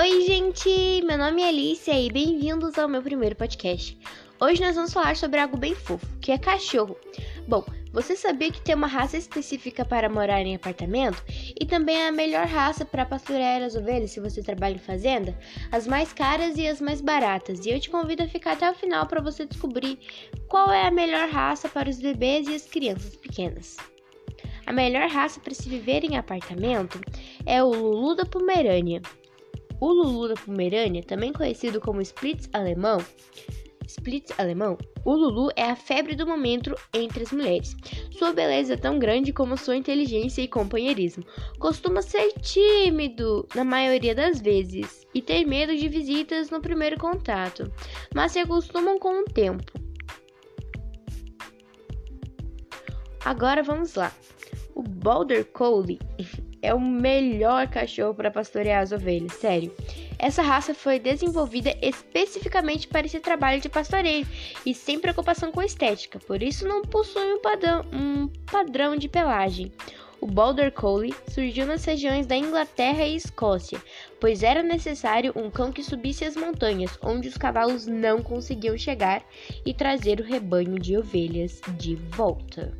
Oi, gente! Meu nome é Alicia e bem-vindos ao meu primeiro podcast. Hoje nós vamos falar sobre algo bem fofo, que é cachorro. Bom, você sabia que tem uma raça específica para morar em apartamento? E também a melhor raça para pastorear as ovelhas se você trabalha em fazenda? As mais caras e as mais baratas. E eu te convido a ficar até o final para você descobrir qual é a melhor raça para os bebês e as crianças pequenas. A melhor raça para se viver em apartamento é o Lulu da Pomerânia. O Lulu da Pomerânia, também conhecido como Splitz alemão, Splitz alemão, o Lulu é a febre do momento entre as mulheres. Sua beleza é tão grande como sua inteligência e companheirismo. Costuma ser tímido na maioria das vezes e ter medo de visitas no primeiro contato, mas se acostumam com o tempo. Agora vamos lá. O Border Collie é o melhor cachorro para pastorear as ovelhas, sério. Essa raça foi desenvolvida especificamente para esse trabalho de pastoreio e sem preocupação com estética, por isso não possui um padrão, um padrão de pelagem. O Border Collie surgiu nas regiões da Inglaterra e Escócia, pois era necessário um cão que subisse as montanhas, onde os cavalos não conseguiam chegar, e trazer o rebanho de ovelhas de volta.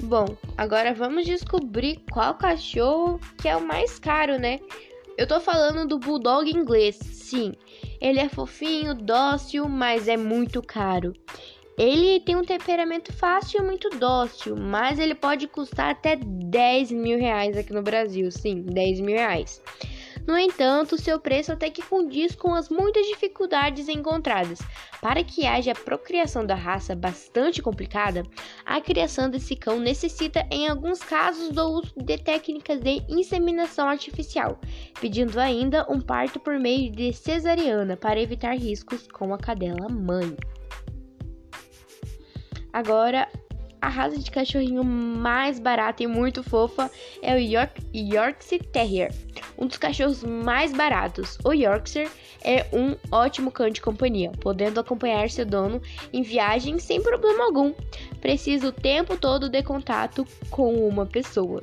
Bom, agora vamos descobrir qual cachorro que é o mais caro, né? Eu tô falando do Bulldog inglês, sim. Ele é fofinho, dócil, mas é muito caro. Ele tem um temperamento fácil e muito dócil, mas ele pode custar até 10 mil reais aqui no Brasil, sim, 10 mil reais. No entanto, seu preço até que condiz com as muitas dificuldades encontradas. Para que haja procriação da raça bastante complicada, a criação desse cão necessita, em alguns casos, do uso de técnicas de inseminação artificial, pedindo ainda um parto por meio de cesariana para evitar riscos com a cadela mãe. Agora, a raça de cachorrinho mais barata e muito fofa é o York, Yorkshire Terrier, um dos cachorros mais baratos. O Yorkshire é um ótimo cão de companhia, podendo acompanhar seu dono em viagem sem problema algum. Precisa o tempo todo de contato com uma pessoa.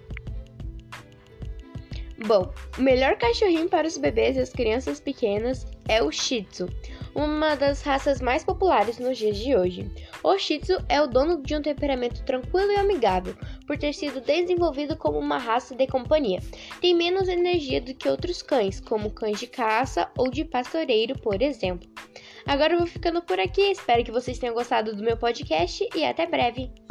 Bom, o melhor cachorrinho para os bebês e as crianças pequenas é o Shih Tzu, uma das raças mais populares nos dias de hoje. O Shih Tzu é o dono de um temperamento tranquilo e amigável, por ter sido desenvolvido como uma raça de companhia. Tem menos energia do que outros cães, como cães de caça ou de pastoreiro, por exemplo. Agora eu vou ficando por aqui, espero que vocês tenham gostado do meu podcast e até breve!